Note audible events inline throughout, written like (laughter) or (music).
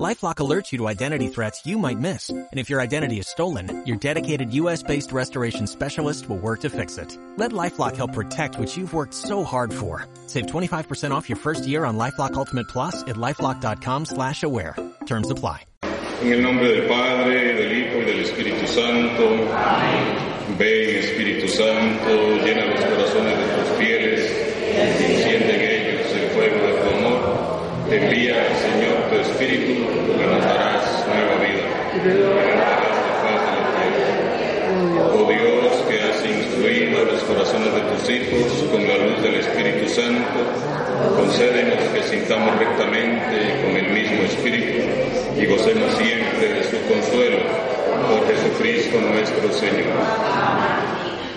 LifeLock alerts you to identity threats you might miss, and if your identity is stolen, your dedicated U.S.-based restoration specialist will work to fix it. Let LifeLock help protect what you've worked so hard for. Save 25% off your first year on LifeLock Ultimate Plus at LifeLock.com slash aware. Terms apply. En el nombre del Padre, del Hijo y del Espíritu Santo. Ven, Espíritu Santo, llena los corazones Oh Dios, que has instruido los corazones de tus hijos con la luz del Espíritu Santo, concédenos que sintamos rectamente con el mismo Espíritu y gocemos siempre de su consuelo por Jesucristo nuestro Señor.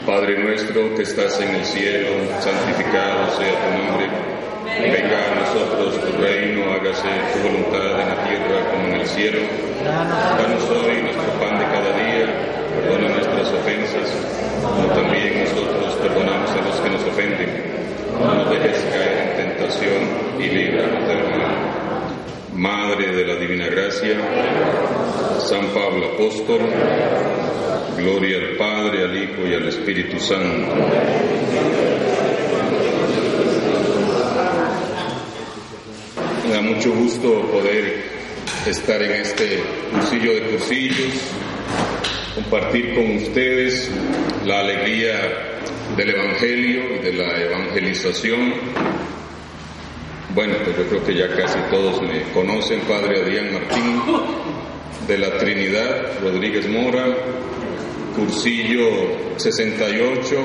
Padre nuestro que estás en el cielo, santificado sea tu nombre. Venga a nosotros tu reino, hágase tu voluntad en la tierra como en el cielo. Danos hoy nuestro pan de cada día, perdona nuestras ofensas, como también nosotros perdonamos a los que nos ofenden. No nos dejes caer en tentación y líbranos del mal. Madre de la Divina Gracia, San Pablo Apóstol, gloria al Padre, al Hijo y al Espíritu Santo. Da mucho gusto poder estar en este cursillo de cursillos, compartir con ustedes la alegría del Evangelio y de la evangelización. Bueno, pues yo creo que ya casi todos me conocen, Padre Adrián Martín, de la Trinidad, Rodríguez Mora, cursillo 68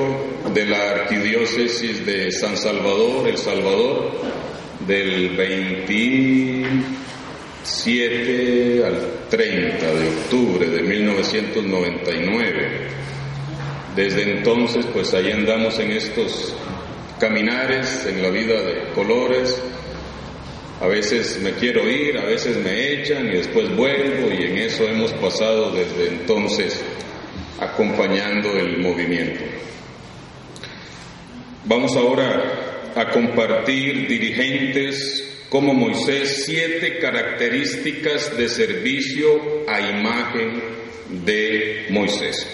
de la Arquidiócesis de San Salvador, El Salvador, del 27 al 30 de octubre de 1999. Desde entonces, pues ahí andamos en estos caminares, en la vida de colores. A veces me quiero ir, a veces me echan y después vuelvo y en eso hemos pasado desde entonces acompañando el movimiento. Vamos ahora a compartir dirigentes como Moisés siete características de servicio a imagen de Moisés.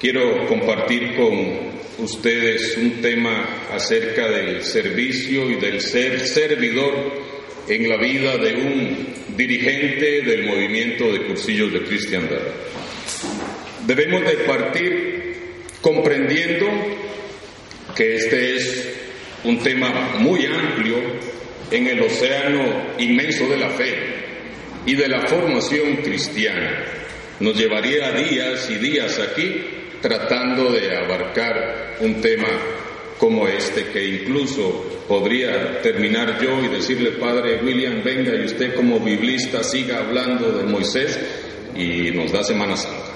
Quiero compartir con ustedes un tema acerca del servicio y del ser servidor en la vida de un dirigente del movimiento de cursillos de cristiandad. Debemos de partir comprendiendo que este es un tema muy amplio en el océano inmenso de la fe y de la formación cristiana. Nos llevaría días y días aquí tratando de abarcar un tema como este, que incluso podría terminar yo y decirle, Padre William, venga y usted como biblista siga hablando de Moisés y nos da Semana Santa.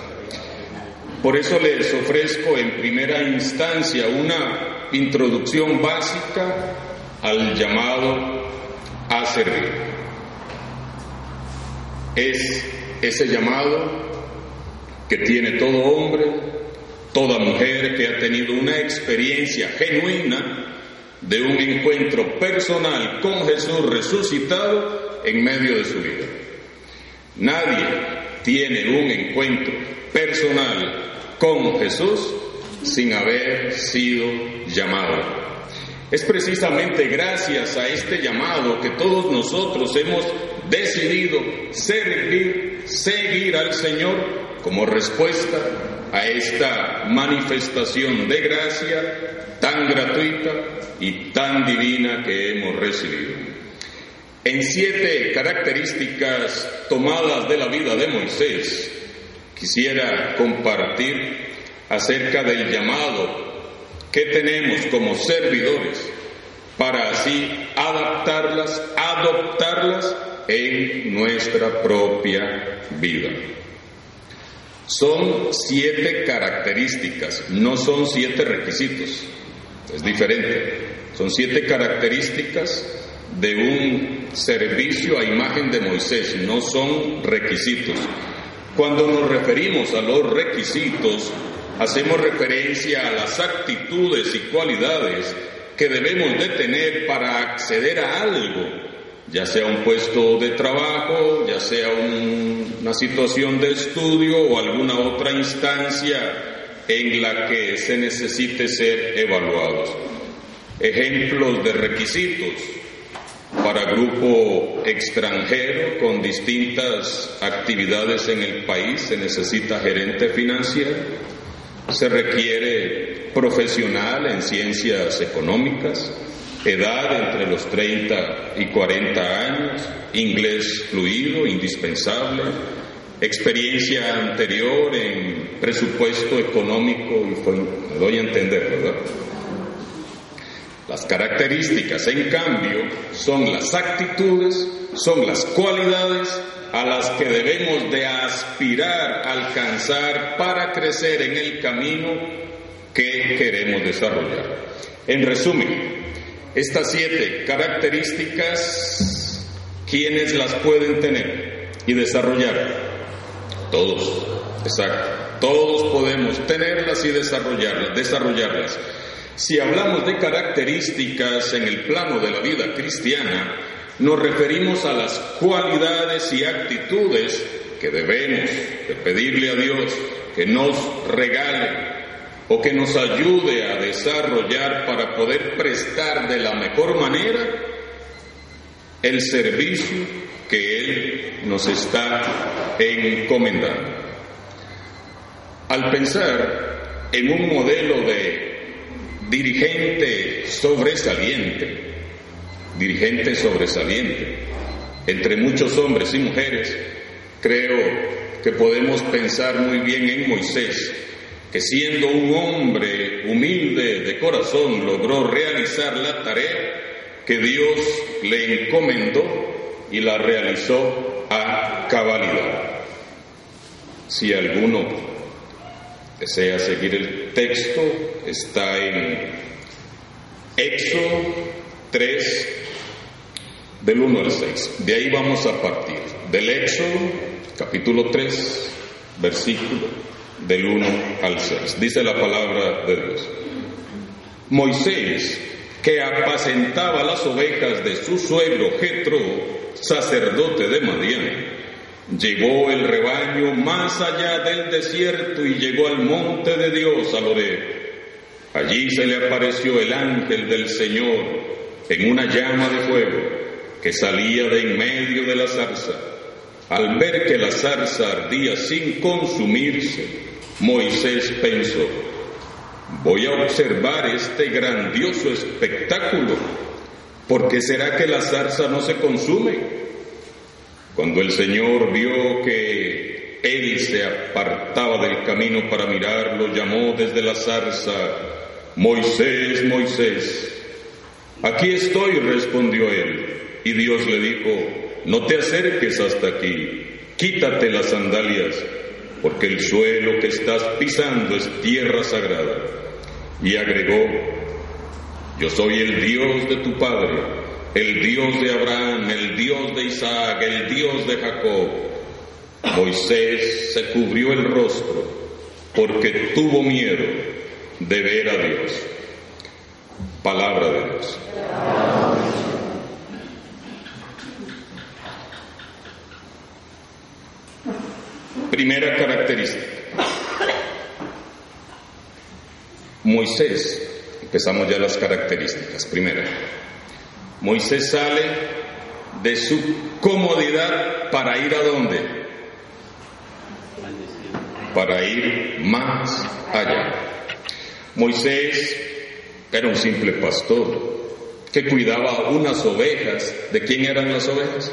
Por eso les ofrezco en primera instancia una introducción básica al llamado a servir. Es ese llamado que tiene todo hombre, toda mujer que ha tenido una experiencia genuina de un encuentro personal con Jesús resucitado en medio de su vida. Nadie tiene un encuentro personal con Jesús sin haber sido llamado. Es precisamente gracias a este llamado que todos nosotros hemos decidido servir, seguir al Señor como respuesta a esta manifestación de gracia tan gratuita y tan divina que hemos recibido. En siete características tomadas de la vida de Moisés, quisiera compartir acerca del llamado que tenemos como servidores para así adaptarlas, adoptarlas en nuestra propia vida. Son siete características, no son siete requisitos, es diferente. Son siete características de un servicio a imagen de Moisés, no son requisitos. Cuando nos referimos a los requisitos, hacemos referencia a las actitudes y cualidades que debemos de tener para acceder a algo, ya sea un puesto de trabajo, ya sea una situación de estudio o alguna otra instancia en la que se necesite ser evaluados. Ejemplos de requisitos para grupo extranjero con distintas actividades en el país se necesita gerente financiero, se requiere profesional en ciencias económicas, edad entre los 30 y 40 años, inglés fluido, indispensable, experiencia anterior en presupuesto económico y doy a entender, ¿verdad? Las características, en cambio, son las actitudes, son las cualidades a las que debemos de aspirar alcanzar para crecer en el camino que queremos desarrollar. En resumen, estas siete características, ¿quiénes las pueden tener y desarrollar? Todos, exacto. Todos podemos tenerlas y desarrollarlas, desarrollarlas. Si hablamos de características en el plano de la vida cristiana, nos referimos a las cualidades y actitudes que debemos de pedirle a Dios que nos regale o que nos ayude a desarrollar para poder prestar de la mejor manera el servicio que Él nos está encomendando. Al pensar en un modelo de dirigente sobresaliente, dirigente sobresaliente, entre muchos hombres y mujeres, creo que podemos pensar muy bien en Moisés, que siendo un hombre humilde de corazón logró realizar la tarea que Dios le encomendó y la realizó a cabalidad. Si alguno desea seguir el texto, está en Éxodo 3, del 1 al 6. De ahí vamos a partir. Del Éxodo, capítulo 3, versículo del 1 al 6. Dice la palabra de Dios. Moisés, que apacentaba las ovejas de su suegro Jetro, sacerdote de Madián, Llevó el rebaño más allá del desierto y llegó al monte de Dios, a Loré. Allí se le apareció el ángel del Señor en una llama de fuego que salía de en medio de la zarza. Al ver que la zarza ardía sin consumirse, Moisés pensó, voy a observar este grandioso espectáculo, porque será que la zarza no se consume? Cuando el Señor vio que él se apartaba del camino para mirarlo, llamó desde la zarza, Moisés, Moisés. Aquí estoy, respondió él. Y Dios le dijo, no te acerques hasta aquí, quítate las sandalias, porque el suelo que estás pisando es tierra sagrada. Y agregó, yo soy el Dios de tu Padre el Dios de Abraham, el Dios de Isaac, el Dios de Jacob. Moisés se cubrió el rostro porque tuvo miedo de ver a Dios. Palabra de Dios. Primera característica. Moisés, empezamos ya las características. Primera, Moisés sale de su comodidad para ir a dónde? Para ir más allá. Moisés era un simple pastor que cuidaba unas ovejas. ¿De quién eran las ovejas?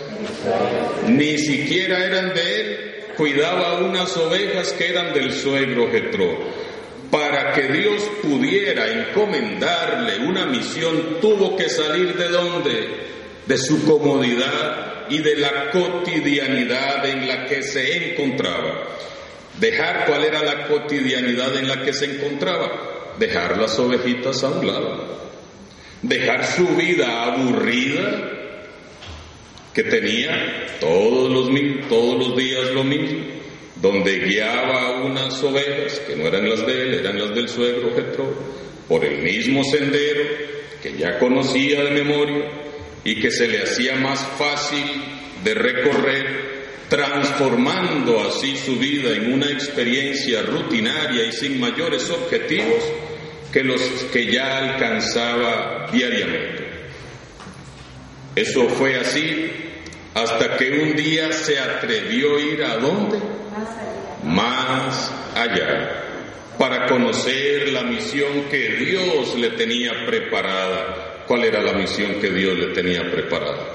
Ni siquiera eran de él. Cuidaba unas ovejas que eran del suegro Jetro para que Dios pudiera encomendarle una misión, tuvo que salir de dónde? De su comodidad y de la cotidianidad en la que se encontraba. Dejar cuál era la cotidianidad en la que se encontraba. Dejar las ovejitas a un lado. Dejar su vida aburrida que tenía todos los, todos los días lo mismo, donde guiaba unas ovejas, que no eran las de él, eran las del suegro Jetro, por el mismo sendero que ya conocía de memoria y que se le hacía más fácil de recorrer, transformando así su vida en una experiencia rutinaria y sin mayores objetivos que los que ya alcanzaba diariamente. Eso fue así hasta que un día se atrevió a ir a dónde? Más allá, para conocer la misión que Dios le tenía preparada. ¿Cuál era la misión que Dios le tenía preparada?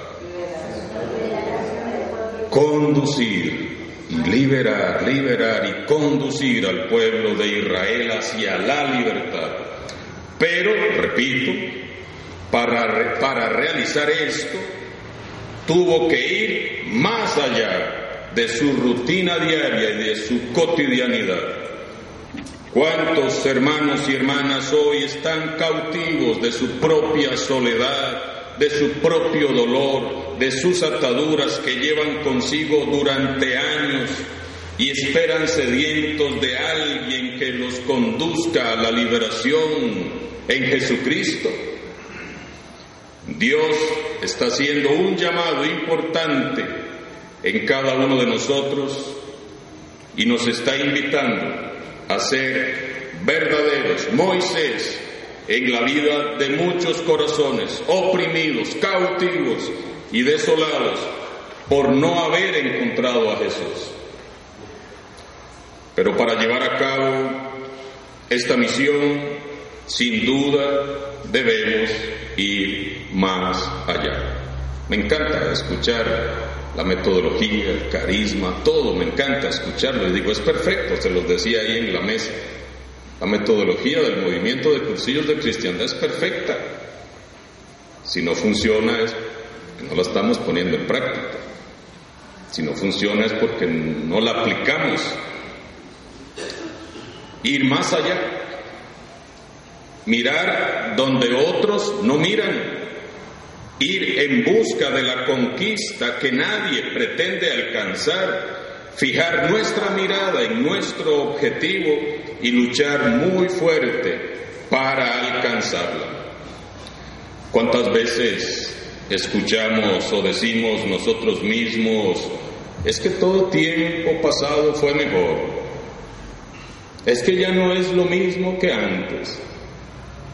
Conducir y liberar, liberar y conducir al pueblo de Israel hacia la libertad. Pero, repito, para, para realizar esto, tuvo que ir más allá de su rutina diaria y de su cotidianidad. ¿Cuántos hermanos y hermanas hoy están cautivos de su propia soledad, de su propio dolor, de sus ataduras que llevan consigo durante años y esperan sedientos de alguien que los conduzca a la liberación en Jesucristo? Dios está haciendo un llamado importante en cada uno de nosotros y nos está invitando a ser verdaderos Moisés en la vida de muchos corazones oprimidos, cautivos y desolados por no haber encontrado a Jesús. Pero para llevar a cabo esta misión, sin duda debemos ir más allá. Me encanta escuchar la metodología, el carisma, todo, me encanta escucharlo y digo, es perfecto, se los decía ahí en la mesa. La metodología del movimiento de cursillos de cristiandad es perfecta. Si no funciona es que no la estamos poniendo en práctica. Si no funciona es porque no la aplicamos. Ir más allá. Mirar donde otros no miran ir en busca de la conquista que nadie pretende alcanzar, fijar nuestra mirada en nuestro objetivo y luchar muy fuerte para alcanzarla. ¿Cuántas veces escuchamos o decimos nosotros mismos, es que todo tiempo pasado fue mejor? Es que ya no es lo mismo que antes.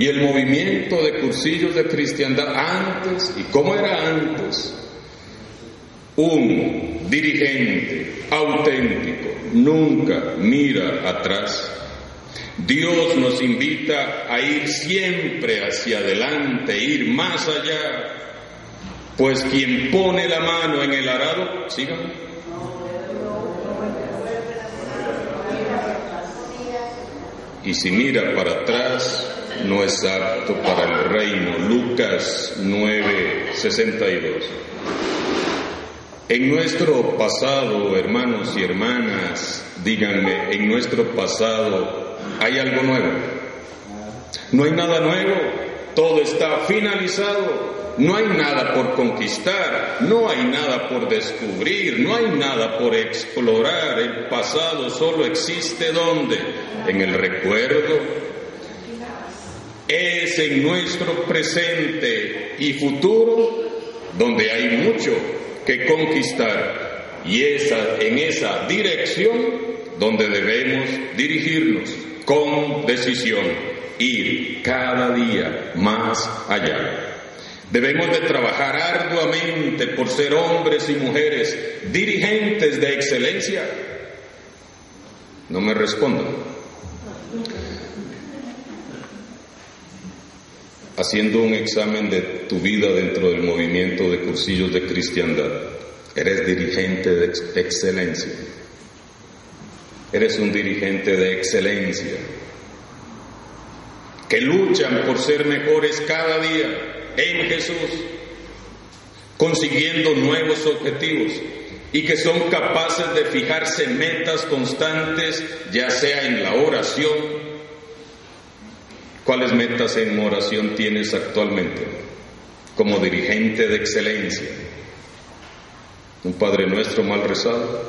Y el movimiento de cursillos de cristiandad antes, ¿y cómo era antes? Un dirigente auténtico nunca mira atrás. Dios nos invita a ir siempre hacia adelante, ir más allá, pues quien pone la mano en el arado, síganme y si mira para atrás, no es apto para el reino. Lucas 9:62. En nuestro pasado, hermanos y hermanas, díganme, en nuestro pasado hay algo nuevo. No hay nada nuevo, todo está finalizado, no hay nada por conquistar, no hay nada por descubrir, no hay nada por explorar. El pasado solo existe donde? En el recuerdo. Es en nuestro presente y futuro donde hay mucho que conquistar y esa, en esa dirección donde debemos dirigirnos con decisión, ir cada día más allá. Debemos de trabajar arduamente por ser hombres y mujeres dirigentes de excelencia. No me respondan. Haciendo un examen de tu vida dentro del movimiento de cursillos de cristiandad, eres dirigente de excelencia. Eres un dirigente de excelencia. Que luchan por ser mejores cada día en Jesús, consiguiendo nuevos objetivos y que son capaces de fijarse metas constantes, ya sea en la oración. ¿Cuáles metas en oración tienes actualmente como dirigente de excelencia? un Padre Nuestro mal rezado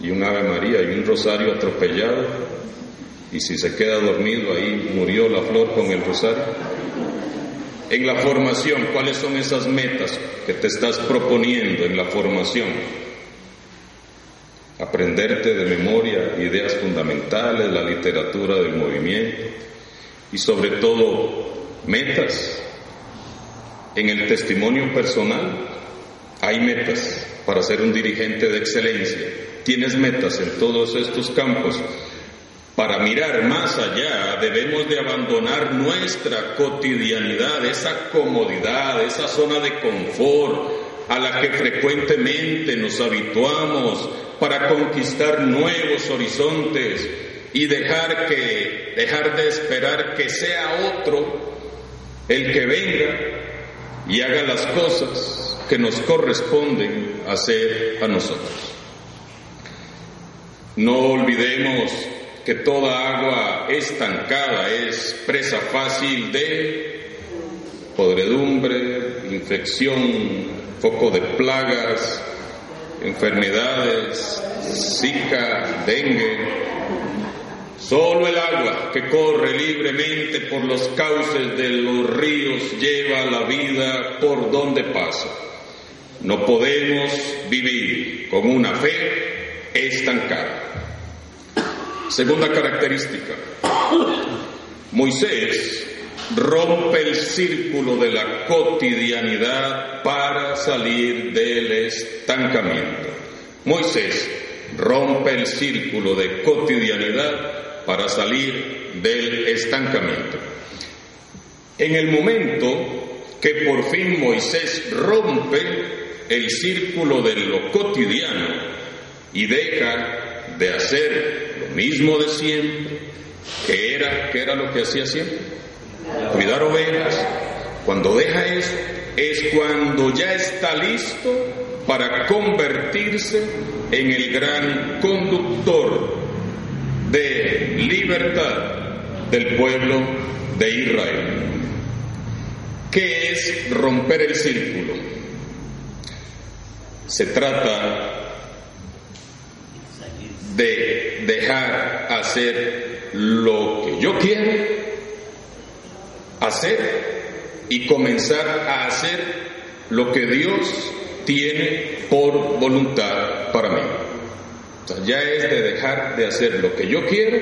y un Ave María y un rosario atropellado y si se queda dormido ahí murió la flor con el rosario. En la formación, ¿cuáles son esas metas que te estás proponiendo en la formación? Aprenderte de memoria ideas fundamentales, la literatura del movimiento y sobre todo metas. En el testimonio personal hay metas para ser un dirigente de excelencia. Tienes metas en todos estos campos. Para mirar más allá debemos de abandonar nuestra cotidianidad, esa comodidad, esa zona de confort a la que frecuentemente nos habituamos para conquistar nuevos horizontes y dejar que dejar de esperar que sea otro el que venga y haga las cosas que nos corresponden hacer a nosotros. No olvidemos que toda agua estancada es presa fácil de podredumbre, infección, foco de plagas, enfermedades, zika, dengue. Solo el agua que corre libremente por los cauces de los ríos lleva la vida por donde pasa. No podemos vivir con una fe estancada. Segunda característica. Moisés rompe el círculo de la cotidianidad para salir del estancamiento. Moisés rompe el círculo de cotidianidad para salir del estancamiento. En el momento que por fin Moisés rompe el círculo de lo cotidiano y deja de hacer lo mismo de siempre, que era, que era lo que hacía siempre, cuidar ovejas. Cuando deja eso, es cuando ya está listo para convertirse en el gran conductor de libertad del pueblo de Israel. ¿Qué es romper el círculo? Se trata de dejar hacer lo que yo quiero hacer y comenzar a hacer lo que Dios tiene por voluntad para mí. Ya es de dejar de hacer lo que yo quiero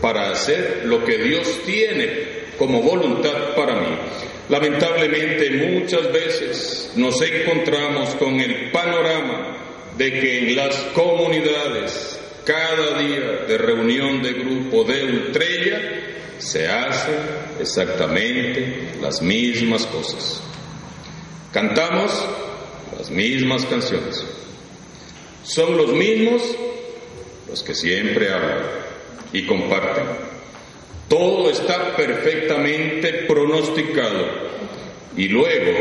para hacer lo que Dios tiene como voluntad para mí. Lamentablemente muchas veces nos encontramos con el panorama de que en las comunidades, cada día de reunión de grupo de ultrella, se hacen exactamente las mismas cosas. Cantamos las mismas canciones. Son los mismos los que siempre hablan y comparten. Todo está perfectamente pronosticado y luego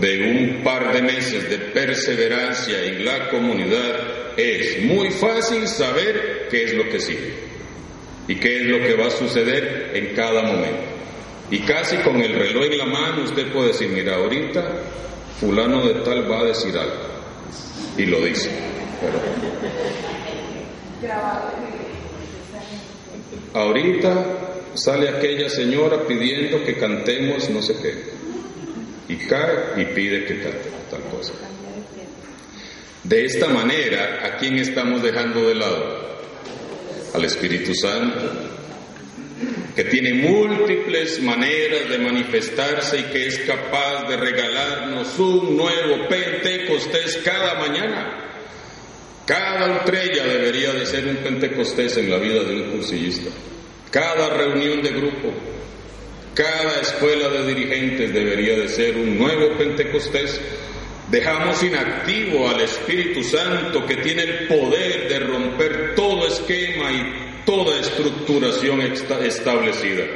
de un par de meses de perseverancia en la comunidad es muy fácil saber qué es lo que sigue y qué es lo que va a suceder en cada momento. Y casi con el reloj en la mano usted puede decir, mira, ahorita fulano de tal va a decir algo. Y lo dice. Ahorita sale aquella señora pidiendo que cantemos no sé qué. Y cae y pide que cante tal cosa. De esta manera, ¿a quién estamos dejando de lado? al Espíritu Santo, que tiene múltiples maneras de manifestarse y que es capaz de regalarnos un nuevo Pentecostés cada mañana. Cada estrella debería de ser un Pentecostés en la vida de un cursillista. Cada reunión de grupo, cada escuela de dirigentes debería de ser un nuevo Pentecostés Dejamos inactivo al Espíritu Santo que tiene el poder de romper todo esquema y toda estructuración establecida.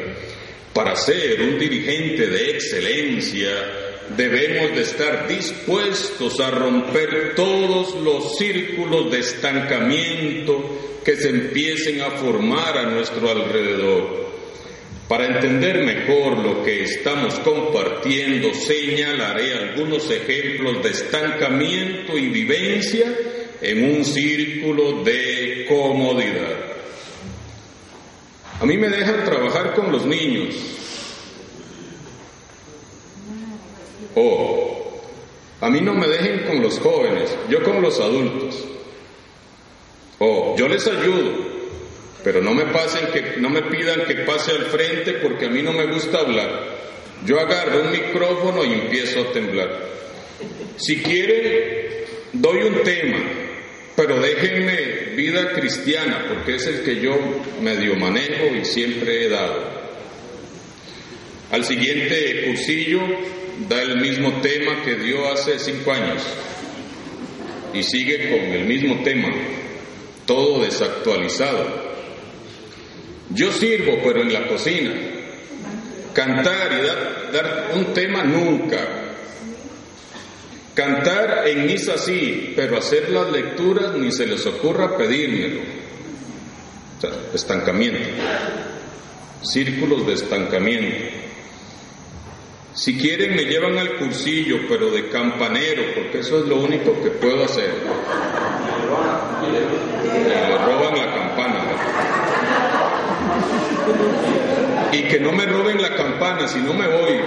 Para ser un dirigente de excelencia debemos de estar dispuestos a romper todos los círculos de estancamiento que se empiecen a formar a nuestro alrededor. Para entender mejor lo que estamos compartiendo, señalaré algunos ejemplos de estancamiento y vivencia en un círculo de comodidad. A mí me dejan trabajar con los niños. O a mí no me dejen con los jóvenes, yo con los adultos. O yo les ayudo, pero no me pasen que no me pidan que pase al frente porque a mí no me gusta hablar. Yo agarro un micrófono y empiezo a temblar. Si quieren, doy un tema, pero déjenme vida cristiana, porque es el que yo medio manejo y siempre he dado. Al siguiente cursillo da el mismo tema que dio hace cinco años y sigue con el mismo tema, todo desactualizado. Yo sirvo, pero en la cocina. Cantar y dar, dar un tema nunca. Cantar en misa sí, pero hacer las lecturas ni se les ocurra pedírmelo. Estancamiento. Círculos de estancamiento. Si quieren me llevan al cursillo, pero de campanero, porque eso es lo único que puedo hacer. Me roban la campana. Y que no me roben la campana, si no me voy.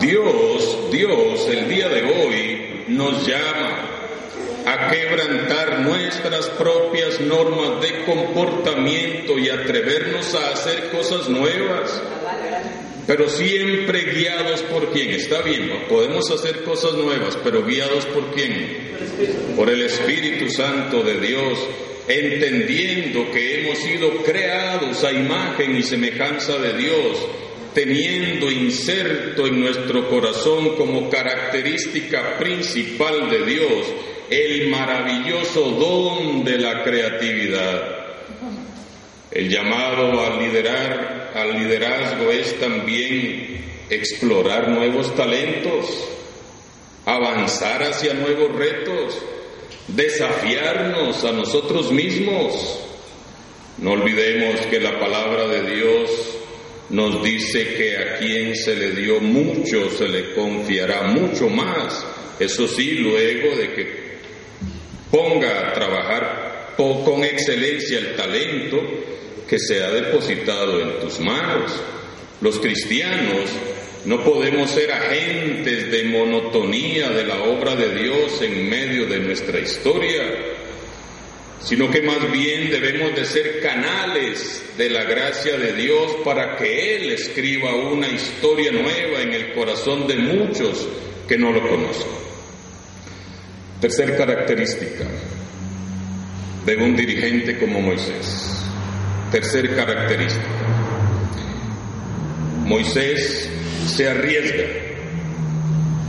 Dios, Dios, el día de hoy nos llama a quebrantar nuestras propias normas de comportamiento y atrevernos a hacer cosas nuevas, pero siempre guiados por quién. Está bien, podemos hacer cosas nuevas, pero guiados por quién? Por el Espíritu Santo de Dios, entendiendo que hemos sido creados a imagen y semejanza de Dios teniendo inserto en nuestro corazón como característica principal de Dios el maravilloso don de la creatividad. El llamado a liderar, al liderazgo es también explorar nuevos talentos, avanzar hacia nuevos retos, desafiarnos a nosotros mismos. No olvidemos que la palabra de Dios nos dice que a quien se le dio mucho se le confiará mucho más. Eso sí, luego de que ponga a trabajar con excelencia el talento que se ha depositado en tus manos. Los cristianos no podemos ser agentes de monotonía de la obra de Dios en medio de nuestra historia, sino que más bien debemos de ser canales de la gracia de Dios para que Él escriba una historia nueva en el corazón de muchos que no lo conocen. Tercer característica de un dirigente como Moisés. Tercer característica. Moisés se arriesga.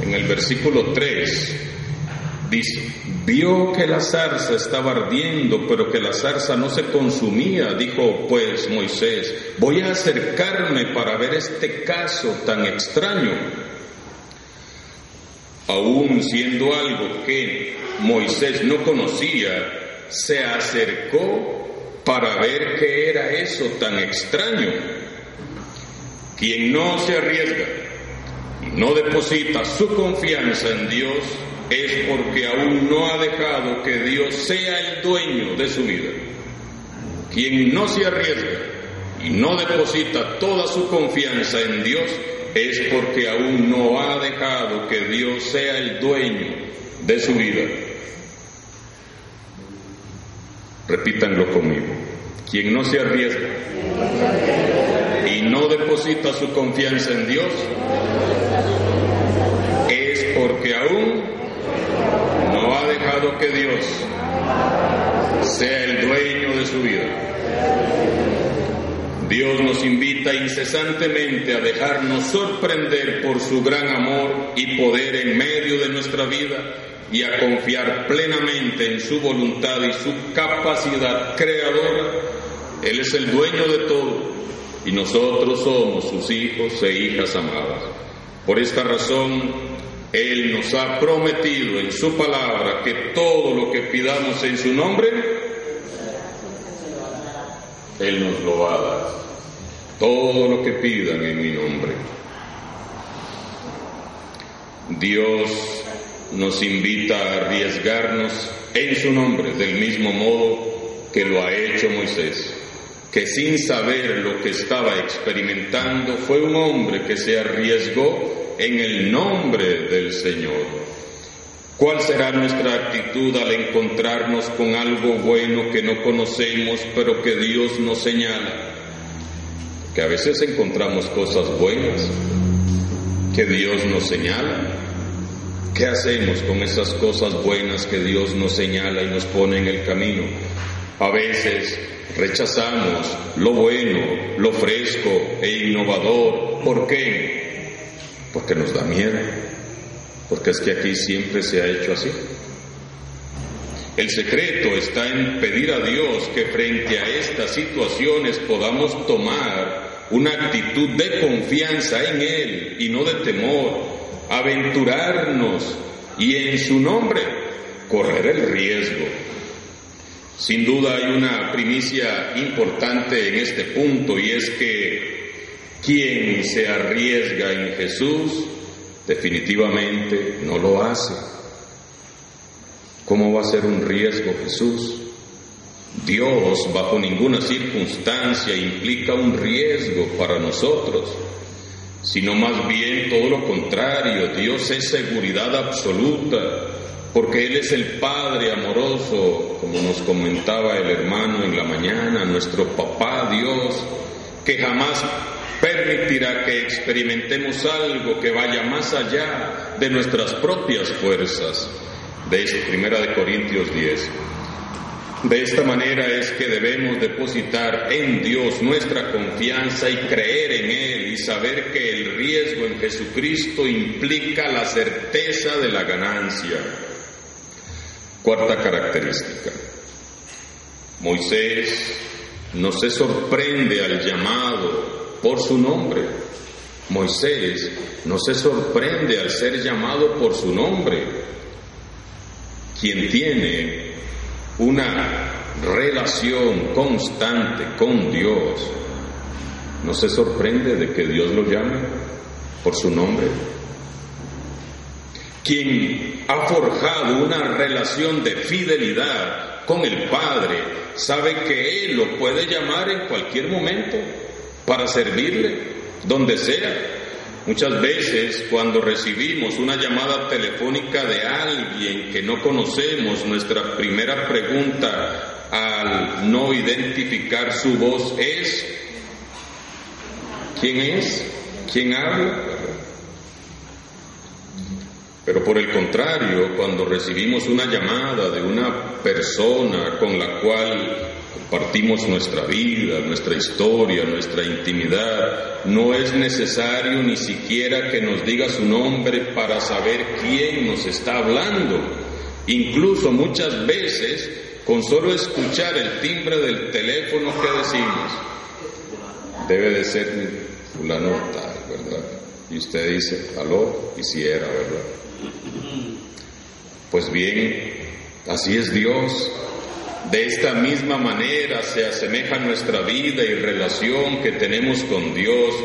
En el versículo 3 dice, vio que la zarza estaba ardiendo, pero que la zarza no se consumía. Dijo pues Moisés, voy a acercarme para ver este caso tan extraño aún siendo algo que Moisés no conocía, se acercó para ver qué era eso tan extraño. Quien no se arriesga y no deposita su confianza en Dios es porque aún no ha dejado que Dios sea el dueño de su vida. Quien no se arriesga y no deposita toda su confianza en Dios es porque aún no ha dejado que Dios sea el dueño de su vida. Repítanlo conmigo. Quien no se arriesga y no deposita su confianza en Dios es porque aún no ha dejado que Dios sea el dueño de su vida. Dios nos invita incesantemente a dejarnos sorprender por su gran amor y poder en medio de nuestra vida y a confiar plenamente en su voluntad y su capacidad creadora. Él es el dueño de todo y nosotros somos sus hijos e hijas amadas. Por esta razón, Él nos ha prometido en su palabra que todo lo que pidamos en su nombre, Él nos lo va a dar. Todo lo que pidan en mi nombre. Dios nos invita a arriesgarnos en su nombre, del mismo modo que lo ha hecho Moisés, que sin saber lo que estaba experimentando fue un hombre que se arriesgó en el nombre del Señor. ¿Cuál será nuestra actitud al encontrarnos con algo bueno que no conocemos pero que Dios nos señala? Que a veces encontramos cosas buenas que Dios nos señala. ¿Qué hacemos con esas cosas buenas que Dios nos señala y nos pone en el camino? A veces rechazamos lo bueno, lo fresco e innovador. ¿Por qué? Porque nos da miedo. Porque es que aquí siempre se ha hecho así. El secreto está en pedir a Dios que frente a estas situaciones podamos tomar una actitud de confianza en Él y no de temor, aventurarnos y en su nombre correr el riesgo. Sin duda hay una primicia importante en este punto y es que quien se arriesga en Jesús definitivamente no lo hace. ¿Cómo va a ser un riesgo Jesús? Dios bajo ninguna circunstancia implica un riesgo para nosotros sino más bien todo lo contrario, Dios es seguridad absoluta, porque Él es el Padre amoroso, como nos comentaba el hermano en la mañana, nuestro papá Dios, que jamás permitirá que experimentemos algo que vaya más allá de nuestras propias fuerzas. De de Corintios 10. De esta manera es que debemos depositar en Dios nuestra confianza y creer en Él y saber que el riesgo en Jesucristo implica la certeza de la ganancia. Cuarta característica. Moisés no se sorprende al llamado por su nombre. Moisés no se sorprende al ser llamado por su nombre. Quien tiene una relación constante con Dios, no se sorprende de que Dios lo llame por su nombre. Quien ha forjado una relación de fidelidad con el Padre sabe que Él lo puede llamar en cualquier momento para servirle, donde sea. Muchas veces cuando recibimos una llamada telefónica de alguien que no conocemos, nuestra primera pregunta al no identificar su voz es, ¿quién es? ¿Quién habla? Pero por el contrario, cuando recibimos una llamada de una persona con la cual compartimos nuestra vida, nuestra historia, nuestra intimidad. No es necesario ni siquiera que nos diga su nombre para saber quién nos está hablando. Incluso muchas veces, con solo escuchar el timbre del teléfono que decimos, debe de ser fulano tal, ¿verdad? Y usted dice, aló, y si era, ¿verdad? Pues bien, así es Dios. De esta misma manera se asemeja nuestra vida y relación que tenemos con Dios.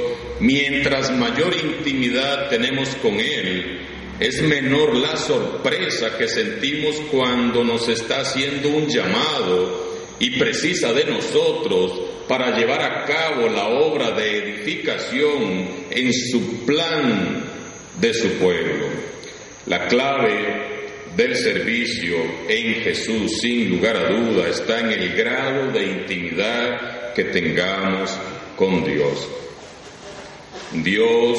Mientras mayor intimidad tenemos con Él, es menor la sorpresa que sentimos cuando nos está haciendo un llamado y precisa de nosotros para llevar a cabo la obra de edificación en su plan de su pueblo. La clave del servicio en Jesús, sin lugar a duda, está en el grado de intimidad que tengamos con Dios. Dios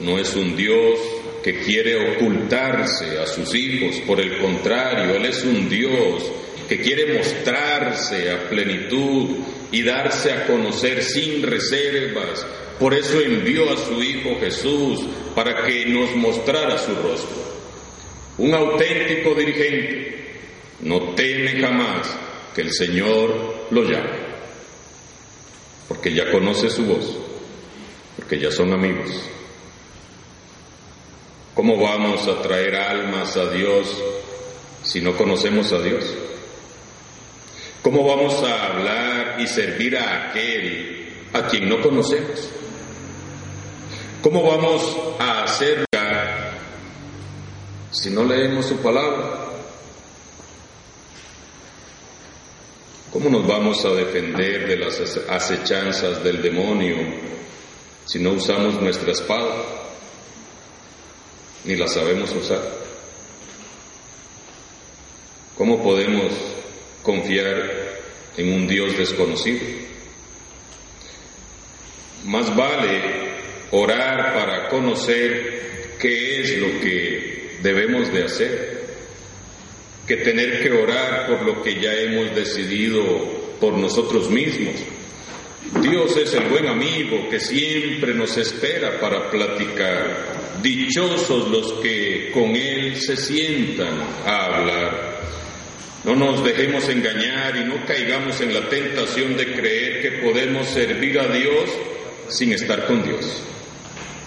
no es un Dios que quiere ocultarse a sus hijos, por el contrario, Él es un Dios que quiere mostrarse a plenitud y darse a conocer sin reservas. Por eso envió a su Hijo Jesús para que nos mostrara su rostro. Un auténtico dirigente no teme jamás que el Señor lo llame, porque ya conoce su voz, porque ya son amigos. ¿Cómo vamos a traer almas a Dios si no conocemos a Dios? ¿Cómo vamos a hablar y servir a aquel a quien no conocemos? ¿Cómo vamos a hacer si no leemos su palabra? ¿Cómo nos vamos a defender de las acechanzas del demonio si no usamos nuestra espada? Ni la sabemos usar. ¿Cómo podemos confiar en un Dios desconocido? Más vale orar para conocer qué es lo que debemos de hacer que tener que orar por lo que ya hemos decidido por nosotros mismos. Dios es el buen amigo que siempre nos espera para platicar. Dichosos los que con Él se sientan a hablar. No nos dejemos engañar y no caigamos en la tentación de creer que podemos servir a Dios sin estar con Dios.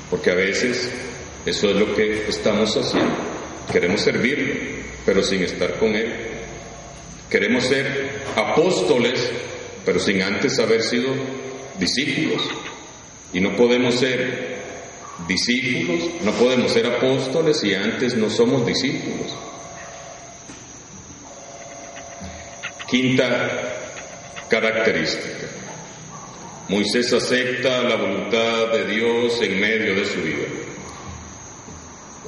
Porque a veces eso es lo que estamos haciendo. Queremos servirle pero sin estar con Él. Queremos ser apóstoles, pero sin antes haber sido discípulos. Y no podemos ser discípulos, no podemos ser apóstoles si antes no somos discípulos. Quinta característica. Moisés acepta la voluntad de Dios en medio de su vida.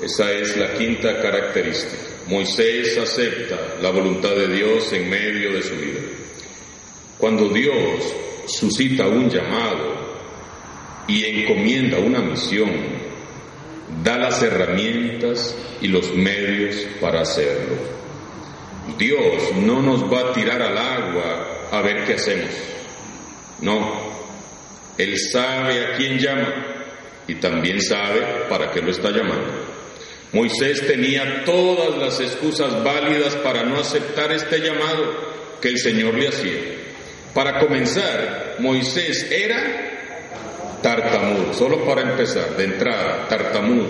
Esa es la quinta característica. Moisés acepta la voluntad de Dios en medio de su vida. Cuando Dios suscita un llamado y encomienda una misión, da las herramientas y los medios para hacerlo. Dios no nos va a tirar al agua a ver qué hacemos. No, Él sabe a quién llama y también sabe para qué lo está llamando. Moisés tenía todas las excusas válidas para no aceptar este llamado que el Señor le hacía. Para comenzar, Moisés era tartamudo, solo para empezar, de entrada, tartamudo.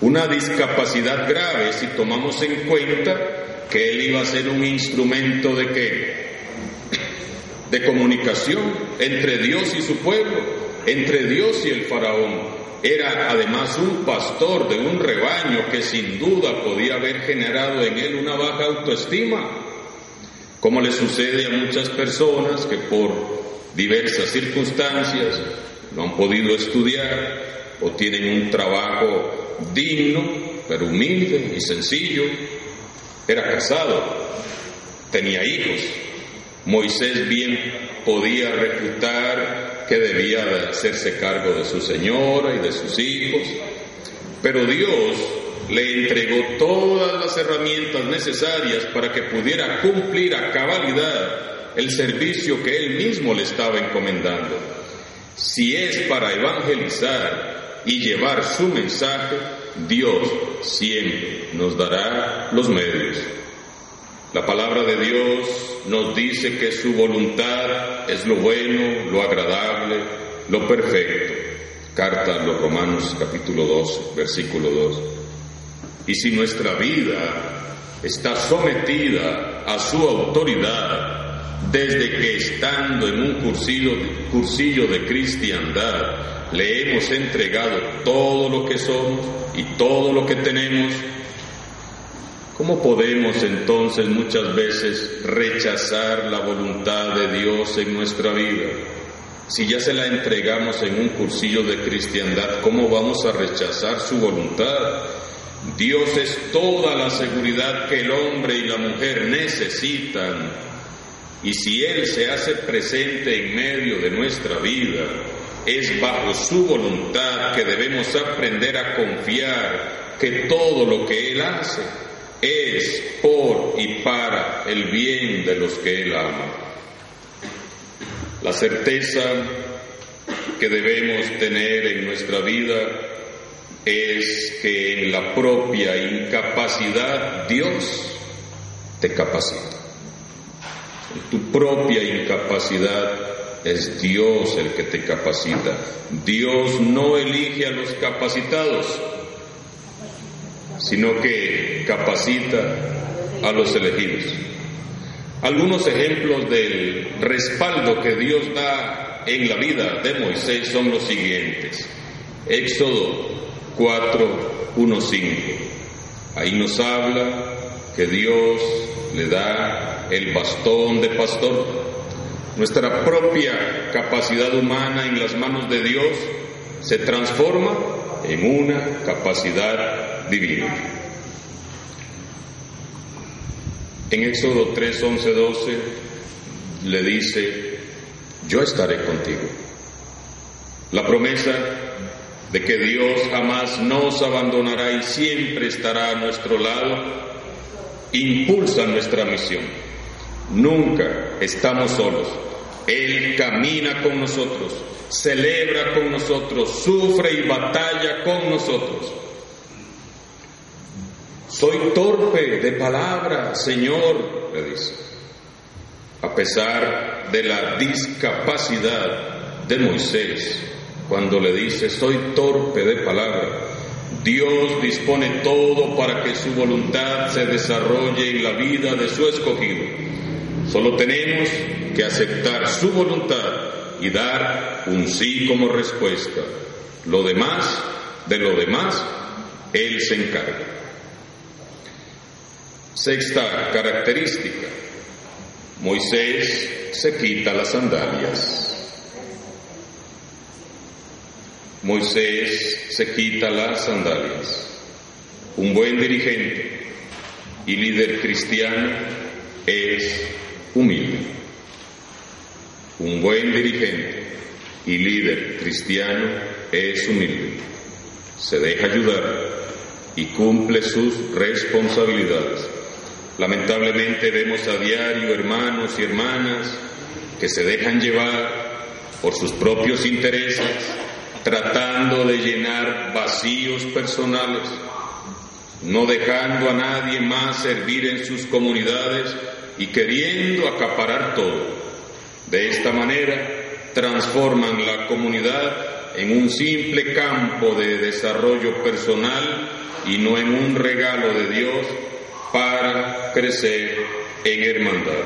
Una discapacidad grave si tomamos en cuenta que él iba a ser un instrumento de qué? De comunicación entre Dios y su pueblo, entre Dios y el faraón. Era además un pastor de un rebaño que sin duda podía haber generado en él una baja autoestima, como le sucede a muchas personas que por diversas circunstancias no han podido estudiar o tienen un trabajo digno, pero humilde y sencillo. Era casado, tenía hijos. Moisés bien podía refutar que debía de hacerse cargo de su señora y de sus hijos, pero Dios le entregó todas las herramientas necesarias para que pudiera cumplir a cabalidad el servicio que él mismo le estaba encomendando. Si es para evangelizar y llevar su mensaje, Dios siempre nos dará los medios. La palabra de Dios nos dice que su voluntad es lo bueno, lo agradable, lo perfecto. Carta a los Romanos capítulo 2, versículo 2. Y si nuestra vida está sometida a su autoridad, desde que estando en un cursillo, cursillo de cristiandad, le hemos entregado todo lo que somos y todo lo que tenemos, ¿Cómo podemos entonces muchas veces rechazar la voluntad de Dios en nuestra vida? Si ya se la entregamos en un cursillo de cristiandad, ¿cómo vamos a rechazar su voluntad? Dios es toda la seguridad que el hombre y la mujer necesitan. Y si Él se hace presente en medio de nuestra vida, es bajo su voluntad que debemos aprender a confiar que todo lo que Él hace es por y para el bien de los que Él ama. La certeza que debemos tener en nuestra vida es que en la propia incapacidad Dios te capacita. En tu propia incapacidad es Dios el que te capacita. Dios no elige a los capacitados, sino que capacita a los elegidos. Algunos ejemplos del respaldo que Dios da en la vida de Moisés son los siguientes. Éxodo 4, 1, 5. Ahí nos habla que Dios le da el bastón de pastor. Nuestra propia capacidad humana en las manos de Dios se transforma en una capacidad divina. En Éxodo 3, 11, 12 le dice, yo estaré contigo. La promesa de que Dios jamás nos abandonará y siempre estará a nuestro lado impulsa nuestra misión. Nunca estamos solos. Él camina con nosotros, celebra con nosotros, sufre y batalla con nosotros. Soy torpe de palabra, Señor, le dice. A pesar de la discapacidad de Moisés, cuando le dice, soy torpe de palabra, Dios dispone todo para que su voluntad se desarrolle en la vida de su escogido. Solo tenemos que aceptar su voluntad y dar un sí como respuesta. Lo demás, de lo demás, Él se encarga. Sexta característica. Moisés se quita las sandalias. Moisés se quita las sandalias. Un buen dirigente y líder cristiano es humilde. Un buen dirigente y líder cristiano es humilde. Se deja ayudar y cumple sus responsabilidades. Lamentablemente vemos a diario hermanos y hermanas que se dejan llevar por sus propios intereses tratando de llenar vacíos personales, no dejando a nadie más servir en sus comunidades y queriendo acaparar todo. De esta manera transforman la comunidad en un simple campo de desarrollo personal y no en un regalo de Dios para crecer en hermandad.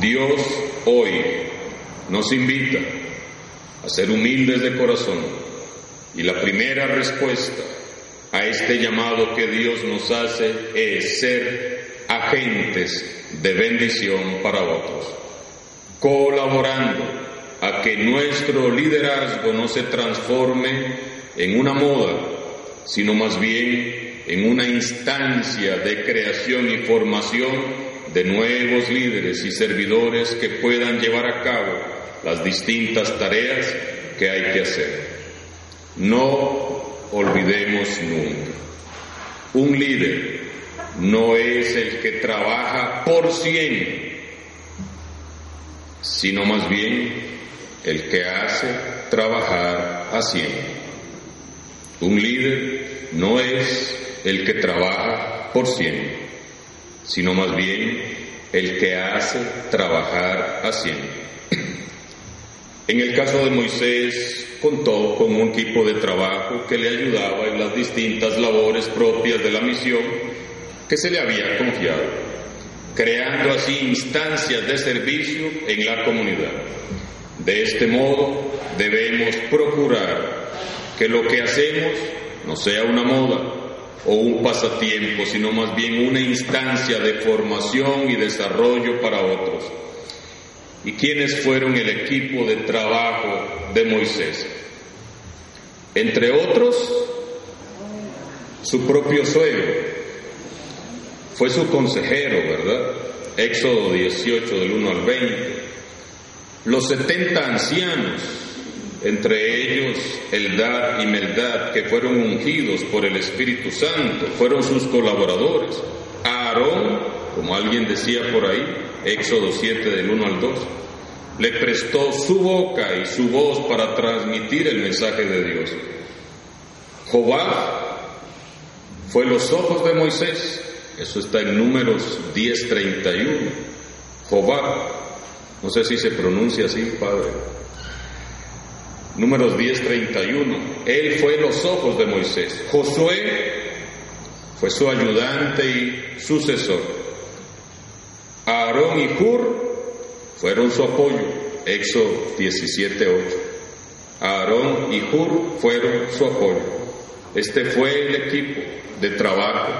Dios hoy nos invita a ser humildes de corazón. Y la primera respuesta a este llamado que Dios nos hace es ser agentes de bendición para otros, colaborando a que nuestro liderazgo no se transforme en una moda, sino más bien en una instancia de creación y formación de nuevos líderes y servidores que puedan llevar a cabo las distintas tareas que hay que hacer. No olvidemos nunca, un líder no es el que trabaja por cien, sino más bien el que hace trabajar a cien. Un líder no es el que trabaja por cien, sino más bien el que hace trabajar a cien. (clears throat) En el caso de Moisés, contó con un equipo de trabajo que le ayudaba en las distintas labores propias de la misión que se le había confiado, creando así instancias de servicio en la comunidad. De este modo, debemos procurar que lo que hacemos no sea una moda o un pasatiempo, sino más bien una instancia de formación y desarrollo para otros ¿Y quiénes fueron el equipo de trabajo de Moisés? Entre otros, su propio suegro. Fue su consejero, ¿verdad? Éxodo 18 del 1 al 20. Los 70 ancianos, entre ellos Eldad y Meldad, que fueron ungidos por el Espíritu Santo, fueron sus colaboradores. Aarón, como alguien decía por ahí, Éxodo 7 del 1 al 2, le prestó su boca y su voz para transmitir el mensaje de Dios. Jehová fue los ojos de Moisés, eso está en números 10:31. Jehová, no sé si se pronuncia así, Padre. Números 10:31. Él fue los ojos de Moisés. Josué fue su ayudante y sucesor. Aarón y Hur fueron su apoyo, Éxodo 17.8. Aarón y Hur fueron su apoyo. Este fue el equipo de trabajo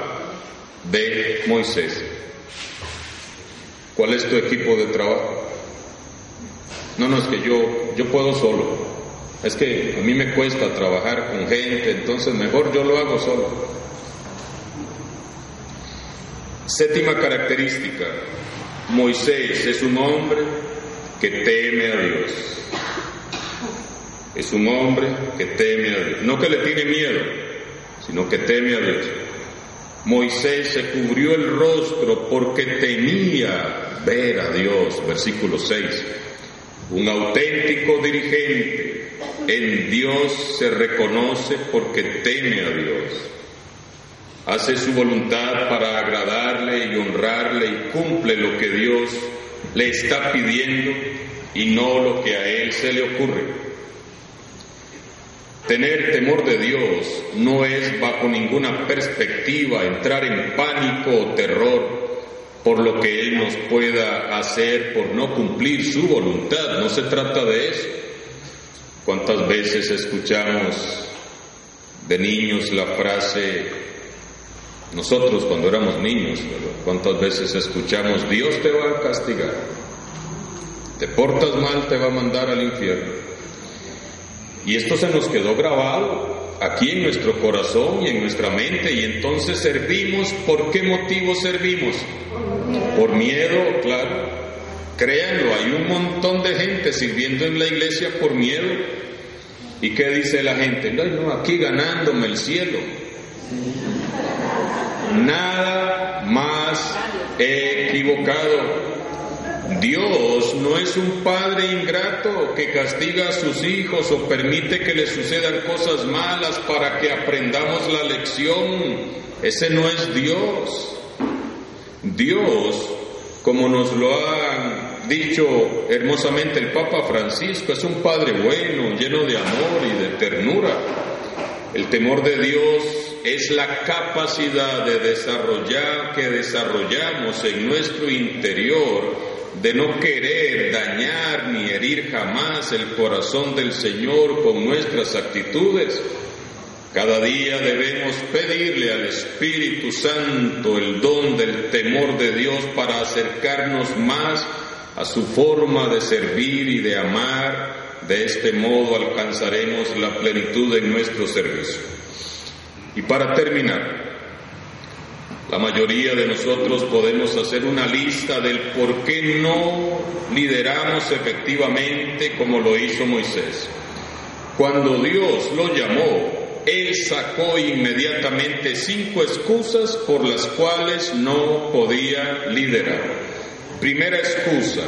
de Moisés. ¿Cuál es tu equipo de trabajo? No, no, es que yo, yo puedo solo. Es que a mí me cuesta trabajar con gente, entonces mejor yo lo hago solo. Séptima característica, Moisés es un hombre que teme a Dios. Es un hombre que teme a Dios. No que le tiene miedo, sino que teme a Dios. Moisés se cubrió el rostro porque temía ver a Dios. Versículo 6. Un auténtico dirigente en Dios se reconoce porque teme a Dios. Hace su voluntad para agradarle y honrarle y cumple lo que Dios le está pidiendo y no lo que a él se le ocurre. Tener temor de Dios no es bajo ninguna perspectiva entrar en pánico o terror por lo que Él nos pueda hacer por no cumplir su voluntad. No se trata de eso. ¿Cuántas veces escuchamos de niños la frase, nosotros cuando éramos niños, ¿cuántas veces escuchamos, Dios te va a castigar? Te portas mal, te va a mandar al infierno. Y esto se nos quedó grabado aquí en nuestro corazón y en nuestra mente y entonces servimos, ¿por qué motivo servimos? Por miedo, claro. Créanlo, hay un montón de gente sirviendo en la iglesia por miedo. ¿Y qué dice la gente? No, no, aquí ganándome el cielo. Nada más equivocado. Dios no es un padre ingrato que castiga a sus hijos o permite que les sucedan cosas malas para que aprendamos la lección. Ese no es Dios. Dios, como nos lo ha dicho hermosamente el Papa Francisco, es un Padre bueno, lleno de amor y de ternura. El temor de Dios es la capacidad de desarrollar que desarrollamos en nuestro interior de no querer dañar ni herir jamás el corazón del Señor con nuestras actitudes. Cada día debemos pedirle al Espíritu Santo el don del temor de Dios para acercarnos más a su forma de servir y de amar. De este modo alcanzaremos la plenitud en nuestro servicio. Y para terminar, la mayoría de nosotros podemos hacer una lista del por qué no lideramos efectivamente como lo hizo Moisés. Cuando Dios lo llamó, Él sacó inmediatamente cinco excusas por las cuales no podía liderar. Primera excusa,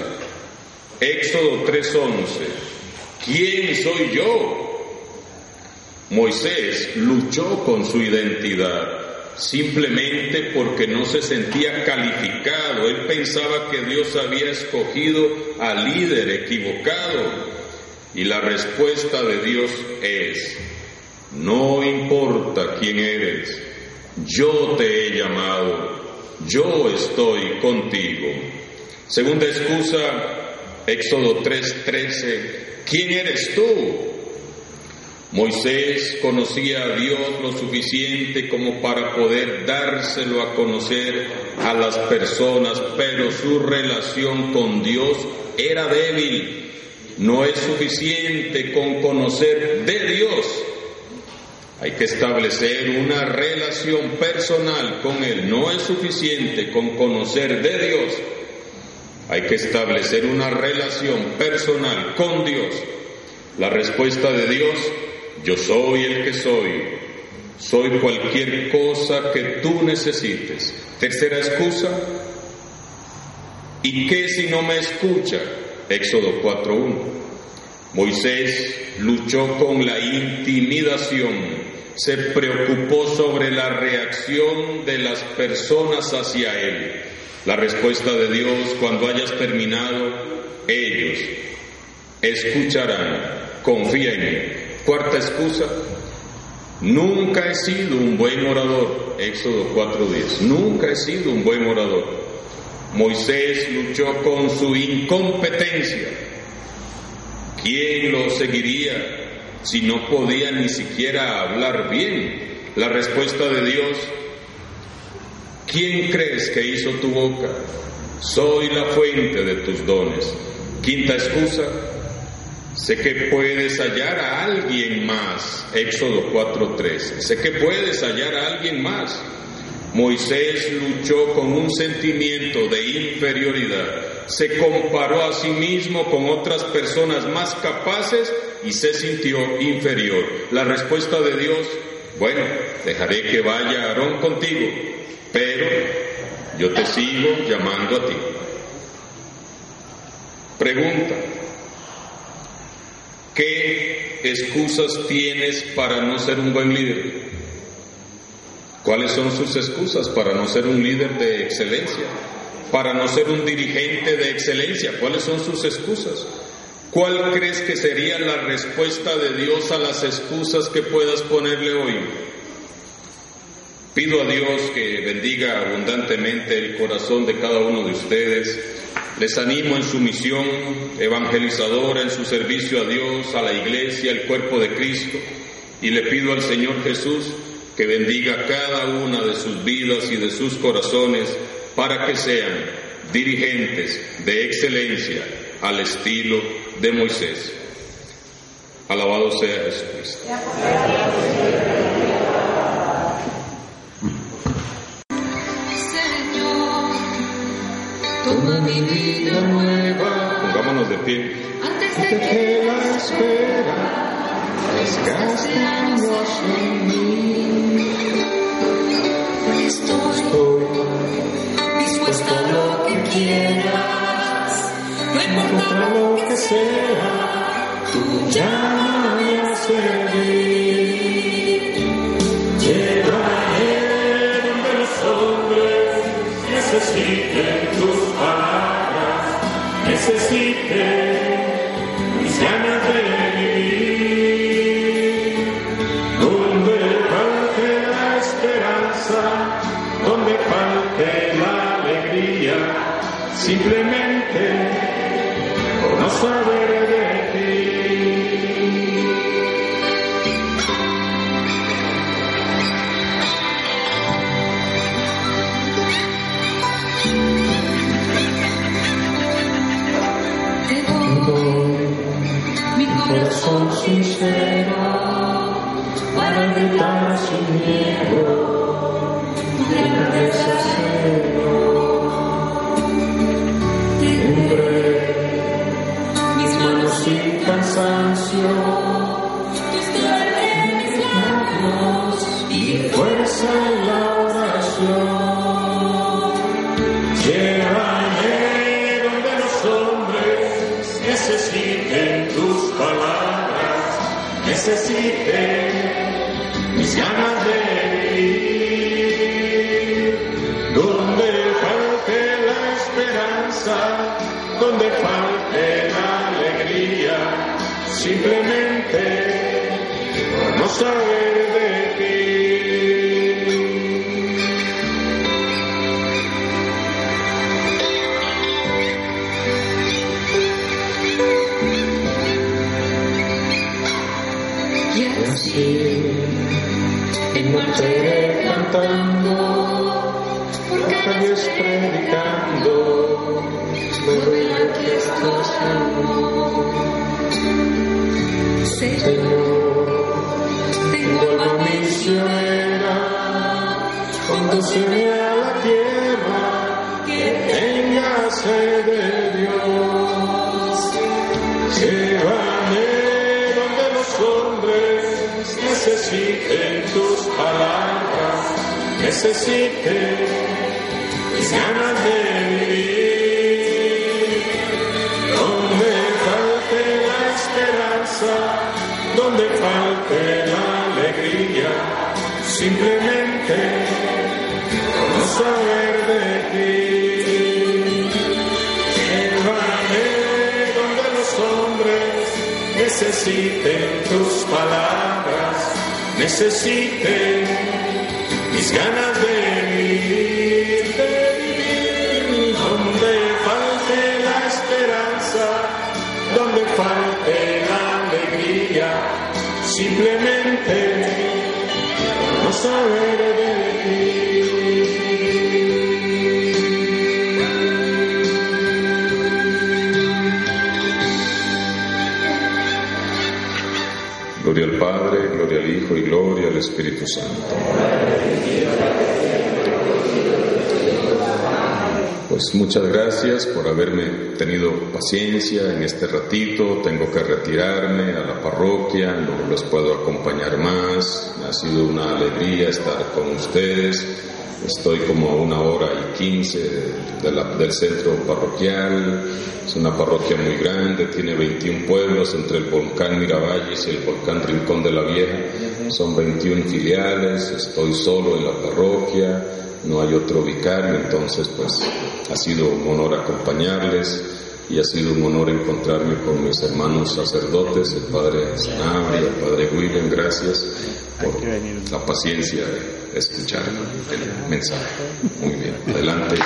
Éxodo 3:11. ¿Quién soy yo? Moisés luchó con su identidad simplemente porque no se sentía calificado. Él pensaba que Dios había escogido al líder equivocado. Y la respuesta de Dios es, no importa quién eres, yo te he llamado, yo estoy contigo. Segunda excusa, Éxodo 3:13, ¿quién eres tú? Moisés conocía a Dios lo suficiente como para poder dárselo a conocer a las personas, pero su relación con Dios era débil. No es suficiente con conocer de Dios. Hay que establecer una relación personal con Él. No es suficiente con conocer de Dios. Hay que establecer una relación personal con Dios. La respuesta de Dios yo soy el que soy. Soy cualquier cosa que tú necesites. Tercera excusa. ¿Y qué si no me escucha? Éxodo 4.1. Moisés luchó con la intimidación, se preocupó sobre la reacción de las personas hacia él. La respuesta de Dios cuando hayas terminado, ellos escucharán, confía en mí. Cuarta excusa, nunca he sido un buen orador. Éxodo 4.10, nunca he sido un buen orador. Moisés luchó con su incompetencia. ¿Quién lo seguiría si no podía ni siquiera hablar bien? La respuesta de Dios, ¿quién crees que hizo tu boca? Soy la fuente de tus dones. Quinta excusa, sé que puedes hallar a alguien más. Éxodo 4:13. Sé que puedes hallar a alguien más. Moisés luchó con un sentimiento de inferioridad, se comparó a sí mismo con otras personas más capaces y se sintió inferior. La respuesta de Dios, bueno, dejaré que vaya Aarón contigo, pero yo te sigo llamando a ti. Pregunta, ¿qué excusas tienes para no ser un buen líder? ¿Cuáles son sus excusas para no ser un líder de excelencia? Para no ser un dirigente de excelencia. ¿Cuáles son sus excusas? ¿Cuál crees que sería la respuesta de Dios a las excusas que puedas ponerle hoy? Pido a Dios que bendiga abundantemente el corazón de cada uno de ustedes. Les animo en su misión evangelizadora, en su servicio a Dios, a la iglesia, al cuerpo de Cristo. Y le pido al Señor Jesús que bendiga cada una de sus vidas y de sus corazones para que sean dirigentes de excelencia al estilo de Moisés. Alabado sea Jesucristo. Vida nueva Pongámonos de pie. antes de que la espera desgaste en mí. Estoy dispuesta a lo que quieras, no importa lo que sea, tú ya me has servir. Llévame donde los hombres necesiten tus necesiten mis para gritar cantando, calles predicando, lo real que es tu amor. Señor, tengo alma misionera, conduceme a necesiten mis ganas de vivir. Donde falte la esperanza, donde falte la alegría, simplemente no saber de ti. Llévame donde los hombres necesiten tus palabras, necesiten mis ganas de vivir, de vivir, donde falte la esperanza, donde falte la alegría, simplemente no saber vivir. Espíritu Santo. Pues muchas gracias por haberme tenido paciencia en este ratito. Tengo que retirarme a la parroquia, no los puedo acompañar más. Ha sido una alegría estar con ustedes. Estoy como a una hora y quince del centro parroquial. Es una parroquia muy grande, tiene 21 pueblos entre el volcán Miravalles y el volcán Rincón de la Vieja. Son 21 filiales, estoy solo en la parroquia, no hay otro vicario, entonces pues ha sido un honor acompañarles y ha sido un honor encontrarme con mis hermanos sacerdotes, el padre Sanabria, el padre William, gracias por la paciencia escuchar el mensaje. Muy bien, adelante.